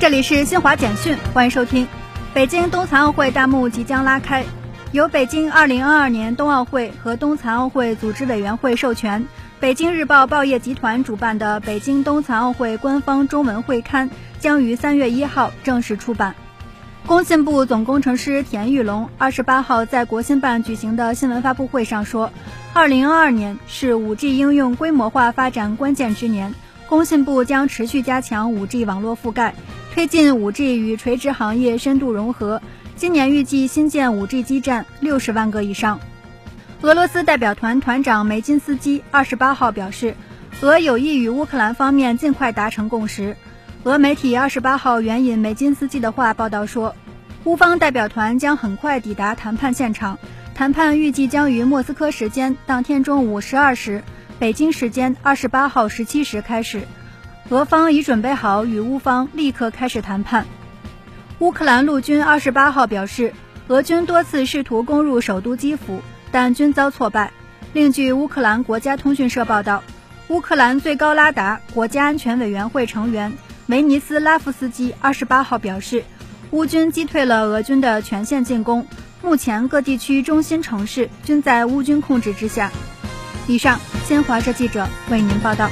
这里是新华简讯，欢迎收听。北京冬残奥会大幕即将拉开，由北京2022年冬奥会和冬残奥会组织委员会授权，北京日报报业集团主办的北京冬残奥会官方中文会刊将于三月一号正式出版。工信部总工程师田玉龙二十八号在国新办举行的新闻发布会上说，2022年是 5G 应用规模化发展关键之年，工信部将持续加强 5G 网络覆盖。推进 5G 与垂直行业深度融合，今年预计新建 5G 基站六十万个以上。俄罗斯代表团团长梅金斯基二十八号表示，俄有意与乌克兰方面尽快达成共识。俄媒体二十八号援引梅金斯基的话报道说，乌方代表团将很快抵达谈判现场，谈判预计将于莫斯科时间当天中午十二时，北京时间二十八号十七时开始。俄方已准备好与乌方立刻开始谈判。乌克兰陆军二十八号表示，俄军多次试图攻入首都基辅，但均遭挫败。另据乌克兰国家通讯社报道，乌克兰最高拉达国家安全委员会成员梅尼斯拉夫斯基二十八号表示，乌军击退了俄军的全线进攻，目前各地区中心城市均在乌军控制之下。以上，新华社记者为您报道。